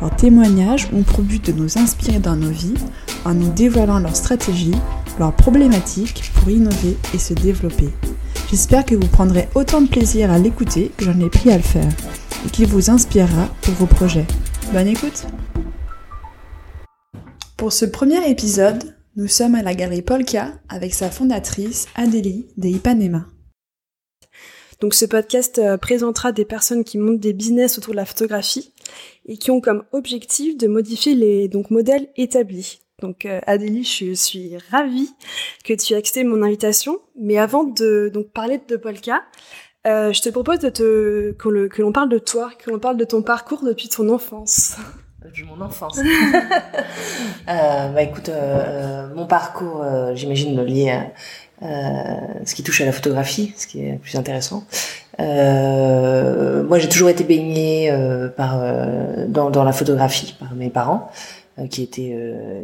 Leurs témoignages ont pour but de nous inspirer dans nos vies en nous dévoilant leurs stratégies, leurs problématiques pour innover et se développer. J'espère que vous prendrez autant de plaisir à l'écouter que j'en ai pris à le faire et qu'il vous inspirera pour vos projets. Bonne écoute Pour ce premier épisode, nous sommes à la galerie Polka avec sa fondatrice Adélie de Ipanema. Donc ce podcast euh, présentera des personnes qui montent des business autour de la photographie et qui ont comme objectif de modifier les donc modèles établis. Donc euh, Adélie, je suis ravie que tu aies accepté mon invitation. Mais avant de donc parler de Polka, euh, je te propose de te que l'on parle de toi, que l'on parle de ton parcours depuis ton enfance. Depuis mon enfance. euh, bah écoute, euh, mon parcours, j'imagine le lié à ce qui touche à la photographie, ce qui est plus intéressant. Euh, moi, j'ai toujours été baignée euh, par dans, la photographie par mes parents, qui étaient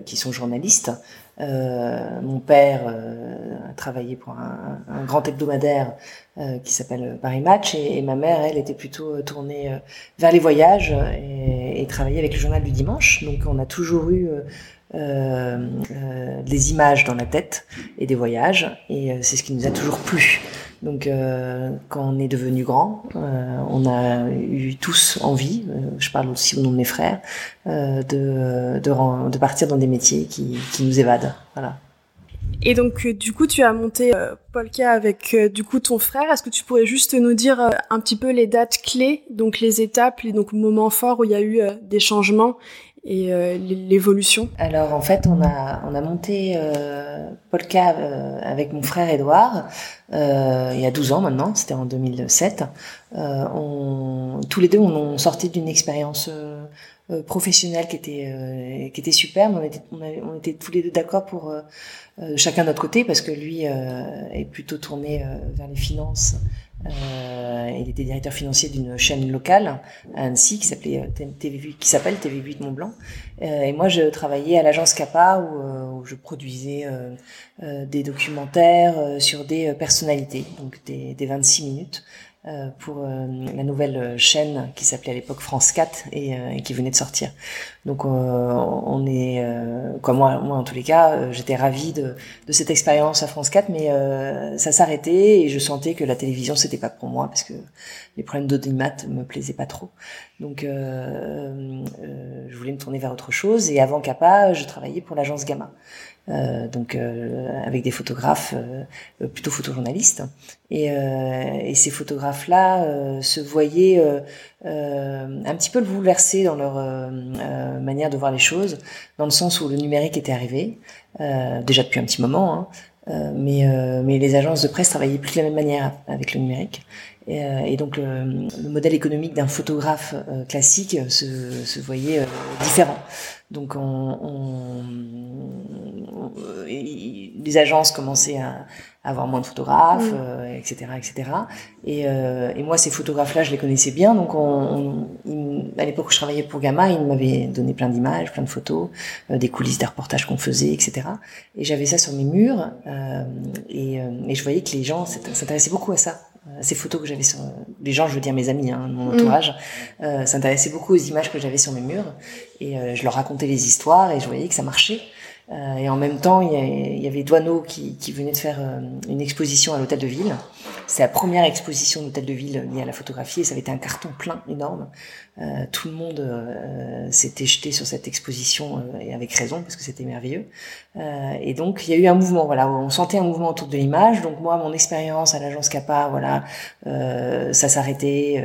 qui sont journalistes. mon père a travaillé pour un, grand hebdomadaire qui s'appelle Paris Match et, ma mère, elle, était plutôt tournée vers les voyages et, travaillait avec le journal du dimanche. Donc, on a toujours eu euh, euh, des images dans la tête et des voyages, et euh, c'est ce qui nous a toujours plu. Donc, euh, quand on est devenu grand, euh, on a eu tous envie, je parle aussi au nom de mes frères, de, de, de, partir dans des métiers qui, qui nous évadent. Voilà. Et donc, du coup, tu as monté Polka avec du coup ton frère. Est-ce que tu pourrais juste nous dire un petit peu les dates clés, donc les étapes, les donc moments forts où il y a eu des changements et euh, l'évolution Alors en fait, on a on a monté euh, Polka euh, avec mon frère Edouard il y a 12 ans maintenant, c'était en 2007. Euh, on, tous les deux, on, on sortait d'une expérience professionnelle qui était qui était super, on était tous les deux d'accord pour chacun de notre côté parce que lui est plutôt tourné vers les finances euh, il était directeur financier d'une chaîne locale à Annecy qui s'appelait euh, TV8, qui s'appelle TV8 Mont Blanc. Euh, et moi, je travaillais à l'agence Kappa où, euh, je produisais euh, des documentaires sur des personnalités, donc des 26 minutes. Euh, pour euh, la nouvelle chaîne qui s'appelait à l'époque France 4 et, euh, et, qui venait de sortir. Donc on est, quoi moi, moi en tous les cas, j'étais ravie de, de, cette expérience à France 4, mais ça s'arrêtait et je sentais que la télévision c'était pas pour moi parce que les problèmes d'audimat me plaisaient pas trop. Donc je voulais me tourner vers autre chose et avant Kappa, je travaillais pour l'agence Gamma. Euh, donc euh, avec des photographes euh, plutôt photojournalistes. Et, et ces photographes là se voyaient un petit peu bouleversés dans leur manière de voir les choses dans le sens où le numérique était arrivé déjà depuis un petit moment hein, mais, mais les agences de presse travaillaient plus de la même manière avec le numérique. Et, et donc le, le, modèle économique d'un photographe classique se, se voyait différent. Donc on, on, les agences commençaient à, avoir moins de photographes, mm. euh, etc., etc. Et, euh, et, moi, ces photographes-là, je les connaissais bien. Donc, on, on, à l'époque où je travaillais pour Gamma, ils m'avaient donné plein d'images, plein de photos, euh, des coulisses des reportages qu'on faisait, etc. Et j'avais ça sur mes murs. Euh, et, euh, et, je voyais que les gens s'intéressaient beaucoup à ça ces photos que j'avais sur les gens je veux dire mes amis hein, mon entourage mm. euh, s'intéressaient beaucoup aux images que j'avais sur mes murs et euh, je leur racontais les histoires et je voyais que ça marchait euh, et en même temps, il y, avait Douaneau qui, qui, venait de faire euh, une exposition à l'hôtel de ville. C'est la première exposition d'hôtel de ville liée à la photographie et ça avait été un carton plein énorme. Euh, tout le monde s'était jeté sur cette exposition et avec raison parce que c'était merveilleux. et donc il y a eu un mouvement, voilà, on sentait un mouvement autour de l'image. Donc moi, mon expérience à l'agence Kappa, voilà, ça s'arrêtait.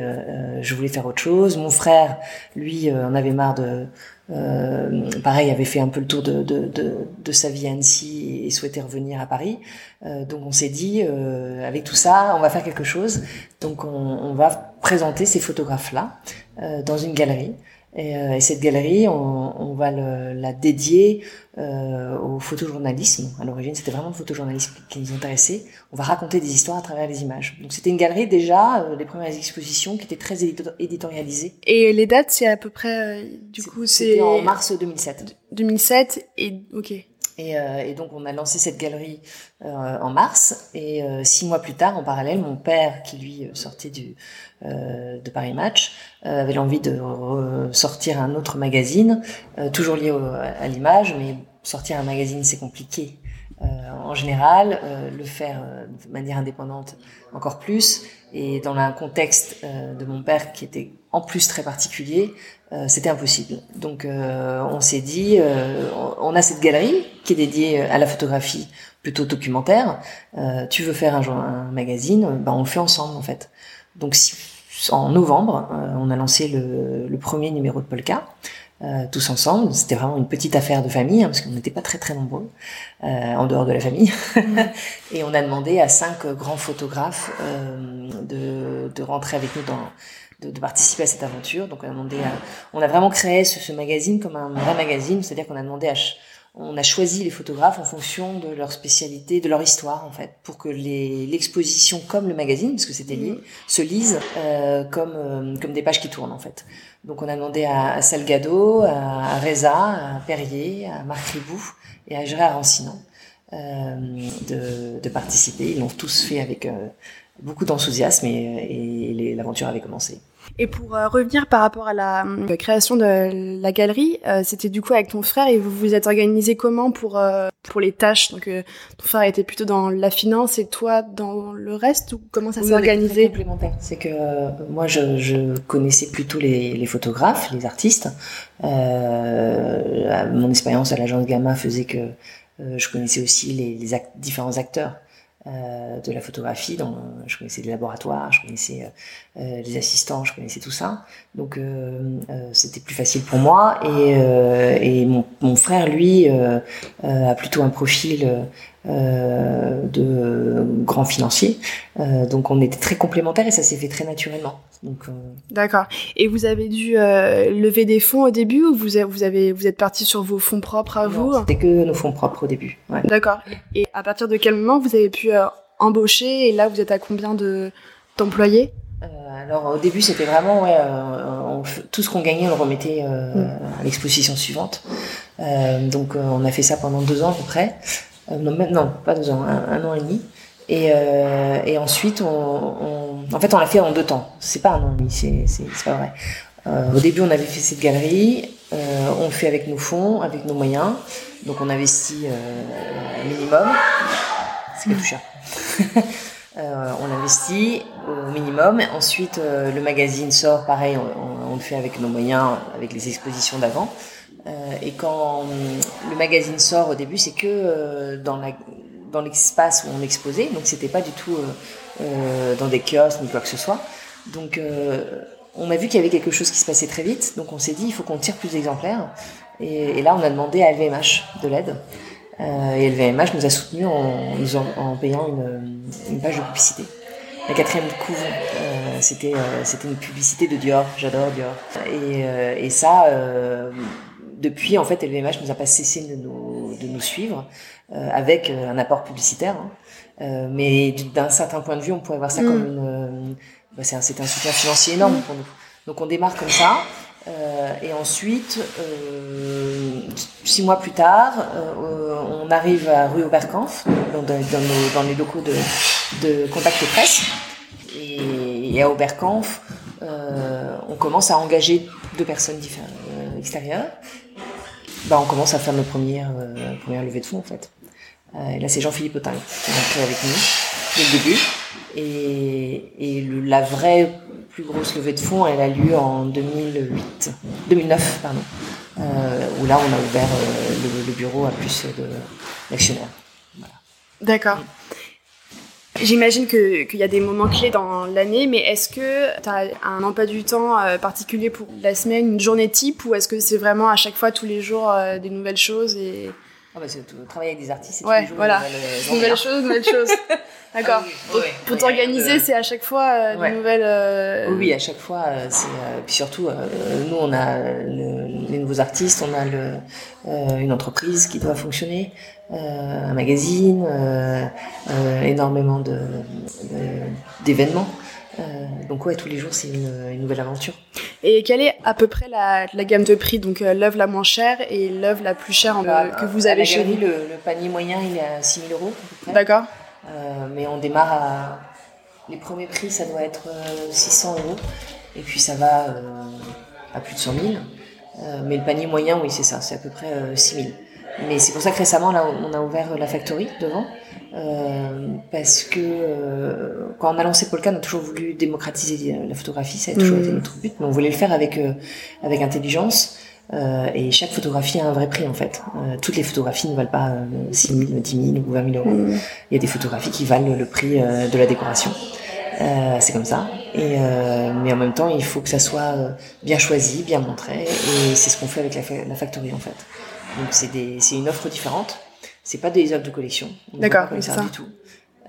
je voulais faire autre chose. Mon frère, lui, en avait marre de euh, pareil, avait fait un peu le tour de, de, de, sa vie à Annecy et souhaitait revenir à Paris. Euh, donc on s'est dit, euh, avec tout ça, on va faire quelque chose. Donc on, on va présenter ces photographes-là dans une galerie. Et, euh, et cette galerie, on, on va le, la dédier euh, au photojournalisme. À l'origine, c'était vraiment le photojournalisme qui nous intéressait. On va raconter des histoires à travers les images. Donc c'était une galerie déjà, euh, les premières expositions qui étaient très édito- éditorialisées. Et les dates, c'est à peu près, euh, du coup, c'est en mars 2007. 2007 et ok. Et, euh, et donc on a lancé cette galerie euh, en mars. Et euh, six mois plus tard, en parallèle, mon père, qui lui euh, sortait du, euh, de Paris Match, euh, avait l'envie de sortir un autre magazine, toujours lié au- à l'image, mais sortir un magazine c'est compliqué. Euh, en général, euh, le faire euh, de manière indépendante encore plus, et dans un contexte de mon père qui était en plus très particulier, c'était impossible. Donc on s'est dit, on a cette galerie qui est dédiée à la photographie plutôt documentaire. Tu veux faire un, un magazine, ben on le fait ensemble en fait. Donc si- en novembre, euh, on a lancé le, le premier numéro de Polka. Euh, tous ensemble, c'était vraiment une petite affaire de famille hein, parce qu'on n'était pas très très nombreux euh, en dehors de la famille. Et on a demandé à cinq grands photographes euh, de, de rentrer avec nous dans de, de participer à cette aventure. Donc on a demandé à, on a vraiment créé ce, ce magazine comme un vrai magazine, c'est-à-dire qu'on a demandé à on a choisi les photographes en fonction de leur spécialité, de leur histoire en fait, pour que l'exposition comme le magazine, parce que c'était lié, se lisent euh, comme euh, comme des pages qui tournent en fait. Donc on a demandé à, à Salgado, à, à Reza, à Perrier, à Marc Ribou et à Gérard Rancinon euh, de, de participer. Ils l'ont tous fait avec euh, beaucoup d'enthousiasme et, et l'aventure avait commencé. Et pour euh, revenir par rapport à la euh, création de la galerie, euh, c'était du coup avec ton frère et vous vous êtes organisé comment pour pour les tâches? Donc ton frère était plutôt dans la finance et toi dans le reste ou comment ça Oui, s'est organisé? complémentaires. C'est que moi, je, je connaissais plutôt les, les photographes, les artistes. Mon expérience à l'agence Gamma faisait que je connaissais aussi les, les act- différents acteurs de la photographie. Donc, je connaissais les laboratoires, je connaissais euh, euh, les assistants, je connaissais tout ça. Donc, euh, euh, c'était plus facile pour moi. Et, euh, et mon, mon frère, lui, euh, euh, a plutôt un profil euh, de grand financier. Euh, donc, on était très complémentaires et ça s'est fait très naturellement. Donc, euh, D'accord. Et vous avez dû euh, lever des fonds au début ou vous avez, vous avez vous êtes parti sur vos fonds propres à vous c'était que nos fonds propres au début. Ouais. D'accord. Et à partir de quel moment vous avez pu euh, embaucher et là vous êtes à combien de d'employés? Euh, alors au début c'était vraiment ouais, euh, on tout ce qu'on gagnait on le remettait euh, Mm. à l'exposition suivante. Euh, donc euh, on a fait ça pendant deux ans à peu près. Euh, non, pas deux ans, un, an et demi. Et, euh, ensuite on, en fait on l'a fait en deux temps. C'est pas un an et demi, c'est pas vrai. Euh, au début on avait fait cette galerie, on le fait avec nos fonds, avec nos moyens. Donc on investit un minimum. C'est quelque cher. Euh, on investit au minimum. Ensuite, le magazine sort, pareil, on le fait avec nos moyens, avec les expositions d'avant. Euh, et quand hum, le magazine sort au début, c'est que euh, dans dans l'espace où on exposait, donc c'était pas du tout euh, dans des kiosques ni quoi que ce soit. Donc on a vu qu'il y avait quelque chose qui se passait très vite, donc on s'est dit il faut qu'on tire plus d'exemplaires. Et, là, on a demandé à LVMH de l'aide. Et LVMH nous a soutenus en, payant une, une page de publicité. La quatrième couve, euh, c'était c'était une publicité de Dior. J'adore Dior. Et, ça, depuis, en fait, LVMH nous a pas cessé de nous, de nous suivre euh, avec euh, un apport publicitaire. hein. Euh, mais d'un certain point de vue, on pourrait voir ça Mm. comme une... euh, bah, c'est un, soutien financier énorme pour nous. Donc on démarre comme ça. Euh, et ensuite, euh, six mois plus tard, euh, on arrive à rue Oberkampf, dans, dans, dans nos- dans les locaux de, de Contact Presse. Et, et à Oberkampf, euh, on commence à engager deux personnes diffé- euh, extérieures. Bah, on commence à faire notre première, euh, première levée de fonds, en fait. Euh, et là, c'est Jean-Philippe Autain qui est rentré avec nous dès le début. Et, et le- la vraie plus grosse levée de fonds, elle a lieu en 2008, 2009, pardon, euh, où là, on a ouvert euh, le, le bureau à plus d'actionnaires. D'accord. J'imagine qu'il y a des moments clés dans l'année, mais est-ce que tu as un emploi du temps euh, particulier pour la semaine, une journée type, ou est-ce que c'est vraiment à chaque fois, tous les jours, euh, des nouvelles choses et Ah bah, c'est tout. Travailler avec des artistes, c'est Ouais, toujours voilà. une nouvelle, euh, Nouvelle journée, chose, nouvelle chose. D'accord. Ah oui, Donc, ouais, pour t'organiser, c'est à chaque fois euh, ouais. des nouvelles. euh, Oui, à chaque fois, euh, c'est euh, puis surtout, euh, nous, on a le- les nouveaux artistes, on a le, euh, une entreprise qui doit fonctionner, euh, un magazine, euh, euh, énormément de de- d'événements. Euh, donc ouais, tous les jours, c'est une, une nouvelle aventure. Et quelle est à peu près la, la gamme de prix? Donc euh, l'œuvre la moins chère et l'œuvre la plus chère en- Bah, que vous avez chez vous. le, le panier moyen, il est à 6 000 euros. D'accord. Euh, mais on démarre à les premiers prix, ça doit être euh, 600 euros, et puis ça va euh, à plus de 100 000. Euh, mais le panier moyen, oui, c'est ça, c'est à peu près euh, 6 000. Mais c'est pour ça que récemment, là, on a ouvert la factory devant, euh, parce que euh, quand on a lancé Polka, on a toujours voulu démocratiser la photographie, ça a toujours Mhm. été notre but, mais on voulait le faire avec euh, avec intelligence. Euh, et chaque photographie a un vrai prix en fait. Euh, toutes les photographies ne valent pas euh, 6 000, 10 000 ou 20 000 euros. Mm. Il y a des photographies qui valent le prix euh, de la décoration. Euh, c'est comme ça. Et euh, mais en même temps, il faut que ça soit euh, bien choisi, bien montré. Et c'est ce qu'on fait avec la factory en fait. Donc c'est une offre différente. C'est pas des œuvres de collection. D'accord, oui, c'est ça. du tout.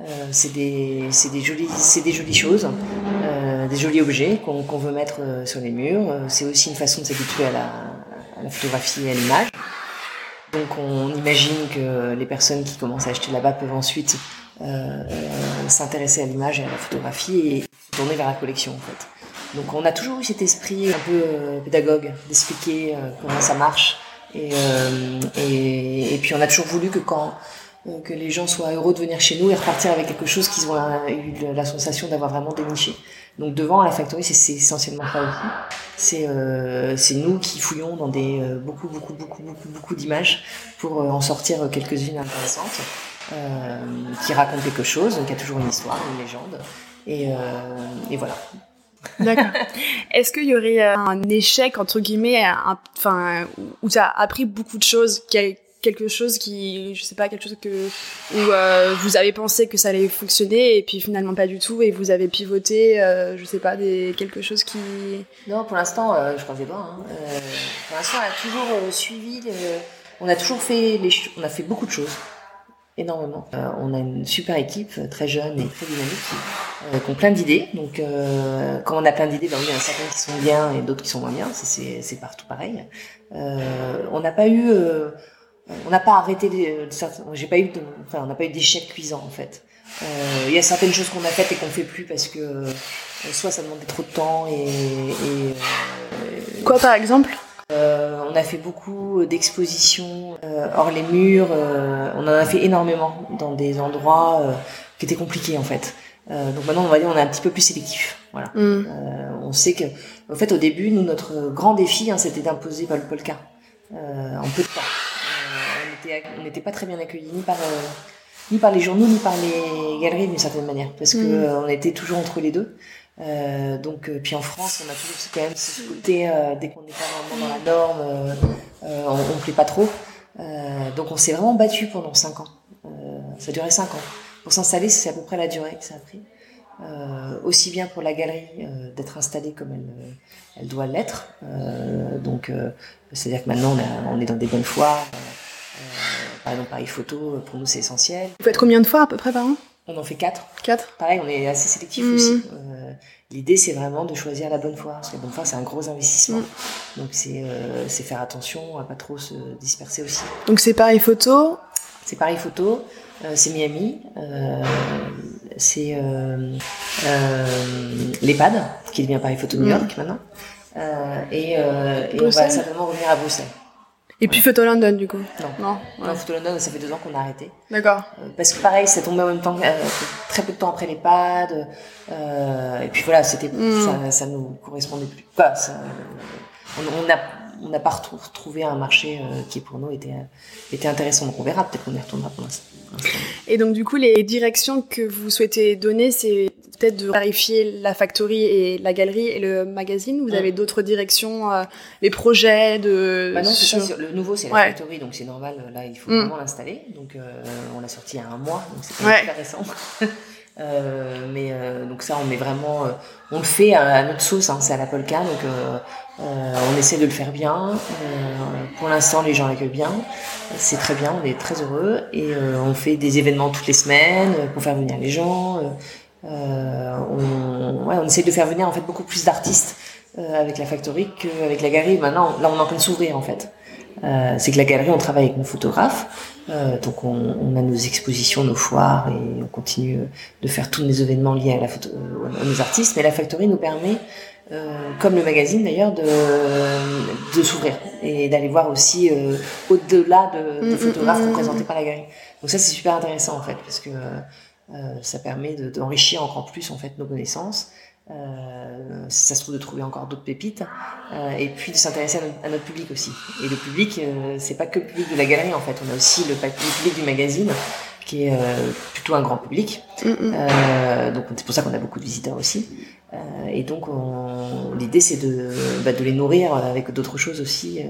Euh, c'est des, jolies, c'est des jolies choses, euh, des jolis objets qu'on veut mettre euh, sur les murs. C'est aussi une façon de s'habituer à la, à la photographie et à l'image. Donc on imagine que les personnes qui commencent à acheter là-bas peuvent ensuite euh, s'intéresser à l'image et à la photographie et se tourner vers la collection en fait. Donc on a toujours eu cet esprit un peu pédagogue d'expliquer comment ça marche et, euh, et, et puis on a toujours voulu que quand euh, que les gens soient heureux de venir chez nous et repartir avec quelque chose qu'ils ont euh, eu la sensation d'avoir vraiment déniché. Donc devant à la factory, c'est essentiellement ça aussi. C'est euh, nous qui fouillons dans des euh, beaucoup beaucoup beaucoup beaucoup beaucoup d'images pour en sortir quelques-unes intéressantes qui racontent quelque chose. Y a toujours une histoire, une légende. Et, et voilà. D'accord. Est-ce qu'il y aurait euh, un échec entre guillemets, un- enfin où tu as appris beaucoup de choses, quel- quelque chose qui, je sais pas, quelque chose que où euh, vous avez pensé que ça allait fonctionner et puis finalement pas du tout et vous avez pivoté, euh, je sais pas, des quelque chose qui. Non, pour l'instant, euh, je les doigts. Hein. Euh, pour l'instant, on a toujours euh, suivi. On a toujours fait les. On a fait beaucoup de choses, énormément. Euh, on a une super équipe, euh, très jeune et très dynamique, euh, qui ont plein d'idées. Donc, euh, quand on a plein d'idées, ben, il y en a certaines qui sont bien et d'autres qui sont moins bien. C'est partout pareil. On n'a pas eu. on n'a pas arrêté. J'ai pas eu. de- Enfin, on n'a pas eu d'échec cuisant en fait. Il y a certaines choses qu'on a faites et qu'on fait plus parce que soit ça demandait trop de temps et, Quoi par exemple? Euh, on a fait beaucoup d'expositions euh, hors les murs. euh, on en a fait énormément dans des endroits euh, qui étaient compliqués en fait. Euh, donc maintenant on va dire on est un petit peu plus sélectif. Voilà. Hmm. Euh, on sait que, en fait, au début, nous, notre grand défi, hein, c'était d'imposer le polka euh, en peu de temps. On était- on n'était pas très bien accueillis ni par euh, ni par les journaux ni par les galeries d'une certaine manière, parce que Mhm. euh, on était toujours entre les deux. Euh, donc, euh, puis en France, on a toujours quand même ce côté euh, dès qu'on n'est pas vraiment dans la norme, euh, euh, on, on plaît pas trop. Euh, donc, on s'est vraiment battu pendant cinq ans. Ça a duré cinq ans. Pour s'installer, c'est à peu près la durée que ça a pris. Aussi bien pour la galerie d'être installée comme elle, elle doit l'être. Donc, c'est-à-dire que maintenant on, est dans des bonnes foires. Par exemple, Paris Photo, pour nous c'est essentiel. Vous faites combien de fois à peu près par an? On en fait quatre. Quatre. Pareil, on est assez sélectif Mhm. aussi. Euh, L'idée, c'est vraiment de choisir la bonne foire. Parce que la bonne foire, c'est un gros investissement. Mhm. Donc, c'est euh, c'est faire attention à pas trop se disperser aussi. Donc c'est pareil photo. C'est Paris Photo, euh, c'est Miami, euh, c'est euh, euh, l'EHPAD, qui devient Paris Photo New Mhm. York maintenant. Euh, et euh, et on va certainement revenir à Bruxelles. Et puis photo London du coup. Non. Non. Photo London, ça fait deux ans qu'on a arrêté. D'accord. Euh, Parce que pareil, ça tombait en même temps, euh, très peu de temps après les pads. Euh, et puis voilà, c'était, Mm. ça, ça nous correspondait plus. Ça, on, on a, on n'a pas retrou- retrouvé un marché qui pour nous était, était intéressant. Donc on verra, peut-être qu'on y retournera pour l'instant. Et donc du coup, les directions que vous souhaitez donner, c'est peut-être de clarifier la factory et la galerie et le magazine. Vous Mm. avez d'autres directions, euh, les projets de. Bah non, c'est ça, sur- c'est- le nouveau c'est la Ouais. factory, donc c'est normal, là il faut Mm. vraiment l'installer. Donc euh, on l'a sorti il y a un mois, donc c'est Ouais. très récent. Euh, mais euh, donc ça on met vraiment, euh, on le fait à, à notre sauce, hein, c'est à la polka, donc on essaie de le faire bien. pour l'instant, les gens l'accueillent bien. C'est très bien, on est très heureux. Et on fait des événements toutes les semaines pour faire venir les gens. On, ouais, on essaie de faire venir en fait beaucoup plus d'artistes avec la factory qu'avec la galerie. Maintenant, là, on est en train de s'ouvrir en fait. Euh, c'est que la galerie, on travaille avec nos photographes, euh, donc on, on, a nos expositions, nos foires, et on continue de faire tous les événements liés à, la photo, à nos artistes. Mais la factory nous permet, euh, comme le magazine d'ailleurs, de, de s'ouvrir et d'aller voir aussi euh, au-delà de, de, mm, mm, photographes mm, représentés par la galerie. Donc ça, c'est super intéressant en fait, parce que euh, ça permet d'enrichir encore plus en fait nos connaissances euh, si ça se trouve de trouver encore d'autres pépites, euh, et puis de s'intéresser à, notre public aussi. Et le public, euh, c'est pas que le public de la galerie en fait, on a aussi le, public du magazine qui est euh, plutôt un grand public. Mm, mm. Euh, donc c'est pour ça qu'on a beaucoup de visiteurs aussi. et donc l'idée c'est de, bah, de les nourrir avec d'autres choses aussi.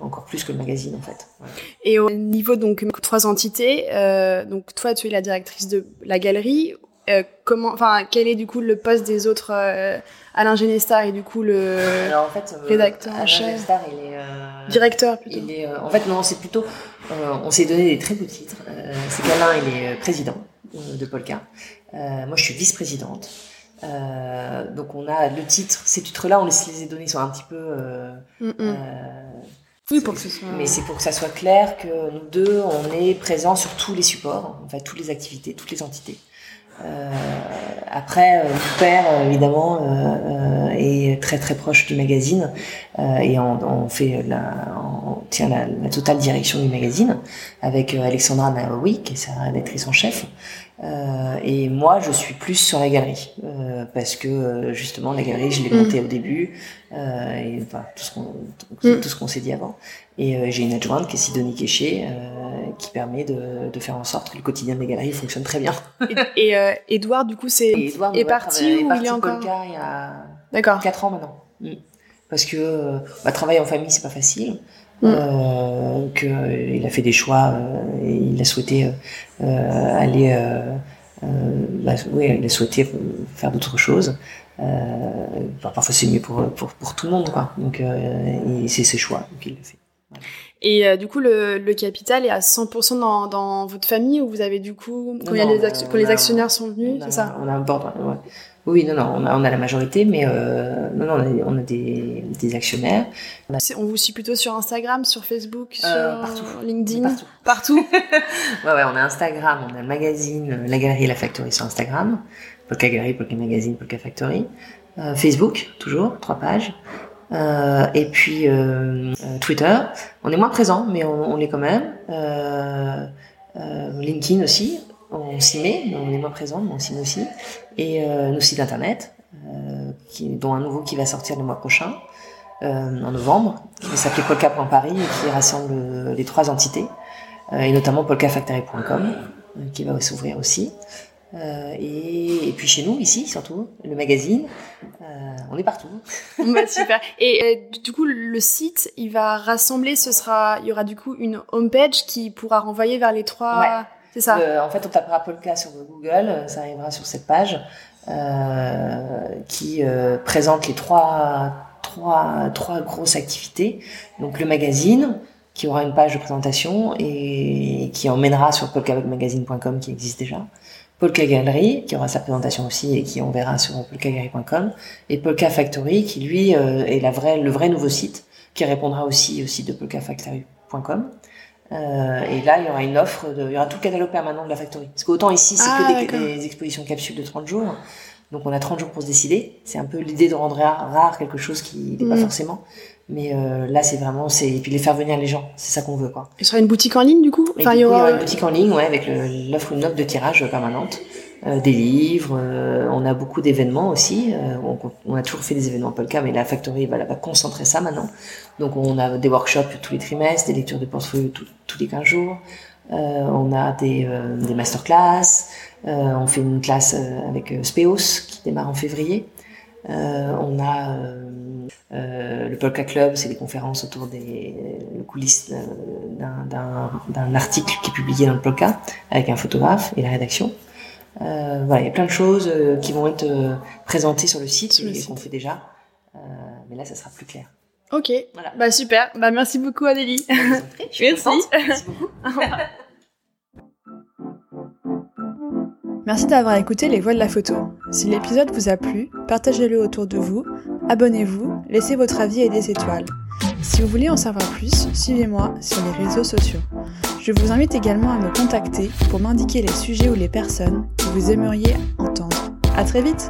Encore plus que le magazine en fait. Et au niveau donc trois entités, donc toi tu es la directrice de la galerie euh, comment, enfin, quel est du coup le poste des autres euh, Alain Genestar et du coup le Alors, en fait, euh, rédacteur Alain Genestar, il est directeur plutôt. Il est, en fait, non, c'est plutôt. on s'est donné des très beaux titres. c'est qu'Alain, il est président de Polka. moi, je suis vice-présidente. donc, on a le titre. Ces titres-là, on les, les a donnés, sont un petit peu. Mm, mm. Oui, pour que ce soit... Mais c'est pour que ça soit clair que nous deux, on est présents sur tous les supports, en fait, toutes les activités, toutes les entités. Euh, après, euh, mon père, évidemment, euh, est très très proche du magazine et on, on, fait la, on tient la, la, totale direction du magazine avec Alexandra Naoui, qui est sa rédactrice en chef. Euh, et moi, je suis plus sur la galerie euh, parce que justement la galerie, je l'ai mm. montée au début euh, et enfin tout ce qu'on tout, mm. ce qu'on s'est dit avant. Et j'ai une adjointe qui est Sidonie Kéché qui permet de, de, faire en sorte que le quotidien des galeries fonctionne très bien. et, et Edouard, du coup, c'est est parti ou il est encore il y a D'accord. 4 ans maintenant. Mm. Parce que bah, travailler en famille, c'est pas facile. Mm. Euh, qu'il a fait des choix euh, et il a souhaité euh, aller bah, oui, il a souhaité faire d'autres choses parfois c'est mieux pour, pour, pour tout le monde quoi donc c'est ses choix donc il le fait Et du coup, le, le, capital est à 100% dans, dans votre famille ou vous avez du coup, quand, il y a les, quand les actionnaires sont venus, c'est ça? On a un board, ouais. Oui, non, non, on a, on a la majorité, mais euh, non, non, on a, on a des, des, actionnaires. On, on, vous suit plutôt sur Instagram, sur Facebook, euh, sur partout. LinkedIn? Partout. partout. ouais, ouais, on a Instagram, on a le magazine, la galerie et la factory sur Instagram. Polka Galerie, Polka Magazine, Polka Factory. Euh, Facebook, toujours, trois pages. Euh, et puis euh, Twitter, on est moins présent, mais on, on est quand même. LinkedIn aussi, on s'y met, on est moins présent, mais on s'y met aussi. Et euh, nos sites internet, euh, qui, dont un nouveau qui va sortir le mois prochain, euh, en novembre, qui va s'appeler polka.paris et qui rassemble les trois entités, euh, et notamment polkafactory.com, euh, qui va s'ouvrir aussi. Euh, et, et, puis chez nous, ici surtout, le magazine, euh, on est partout. bah, super. Et du coup, le site, il va rassembler, ce sera, il y aura du coup une homepage qui pourra renvoyer vers les trois. Ouais. En fait, on tapera Polka sur Google, ça arrivera sur cette page euh, qui euh, présente les trois, trois, trois grosses activités. Donc le magazine, qui aura une page de présentation et qui emmènera sur polkawebmagazine.com qui existe déjà. Polka Gallery, qui aura sa présentation aussi et qui on verra sur polkagallery.com. Et Polka Factory, qui lui euh, est la vraie, le vrai nouveau site, qui répondra aussi au site de polkafactory.com. Euh, et là, il y aura une offre, de, il y aura tout le catalogue permanent de la factory. Parce qu'autant ici, c'est ah, que des, des, expositions capsules de 30 jours. Donc on a 30 jours pour se décider. C'est un peu l'idée de rendre rare, rare, quelque chose qui n'est pas mm. forcément. Mais euh, là, c'est vraiment, c'est et puis les faire venir les gens, c'est ça qu'on veut quoi. Il sera une boutique en ligne du coup? Enfin, il y, aura... une boutique en ligne, ouais, avec l'offre une offre de tirage permanente. Euh, des livres, euh, on a beaucoup d'événements aussi. Euh, on, a toujours fait des événements Polka, mais la Factory va, concentrer ça maintenant. Donc on a des workshops tous les trimestres, des lectures de portfolio tous les 15 jours. on a des, des masterclass. on fait une classe avec Speos qui démarre en février. on a le Polka Club, c'est des conférences autour des coulisses d'un article qui est publié dans le Polka avec un photographe et la rédaction. Euh, voilà, il y a plein de choses euh, qui vont être euh, présentées sur le site et qu'on fait déjà. là, ça sera plus clair. Ok, voilà. bah super. Bah merci beaucoup Adélie. merci. merci beaucoup. Merci d'avoir écouté Les Voix de la Photo. Si l'épisode vous a plu, partagez-le autour de vous, abonnez-vous, laissez votre avis et des étoiles. Si vous voulez en savoir plus, suivez-moi sur les réseaux sociaux. Je vous invite également à me contacter pour m'indiquer les sujets ou les personnes que vous aimeriez entendre. À très vite!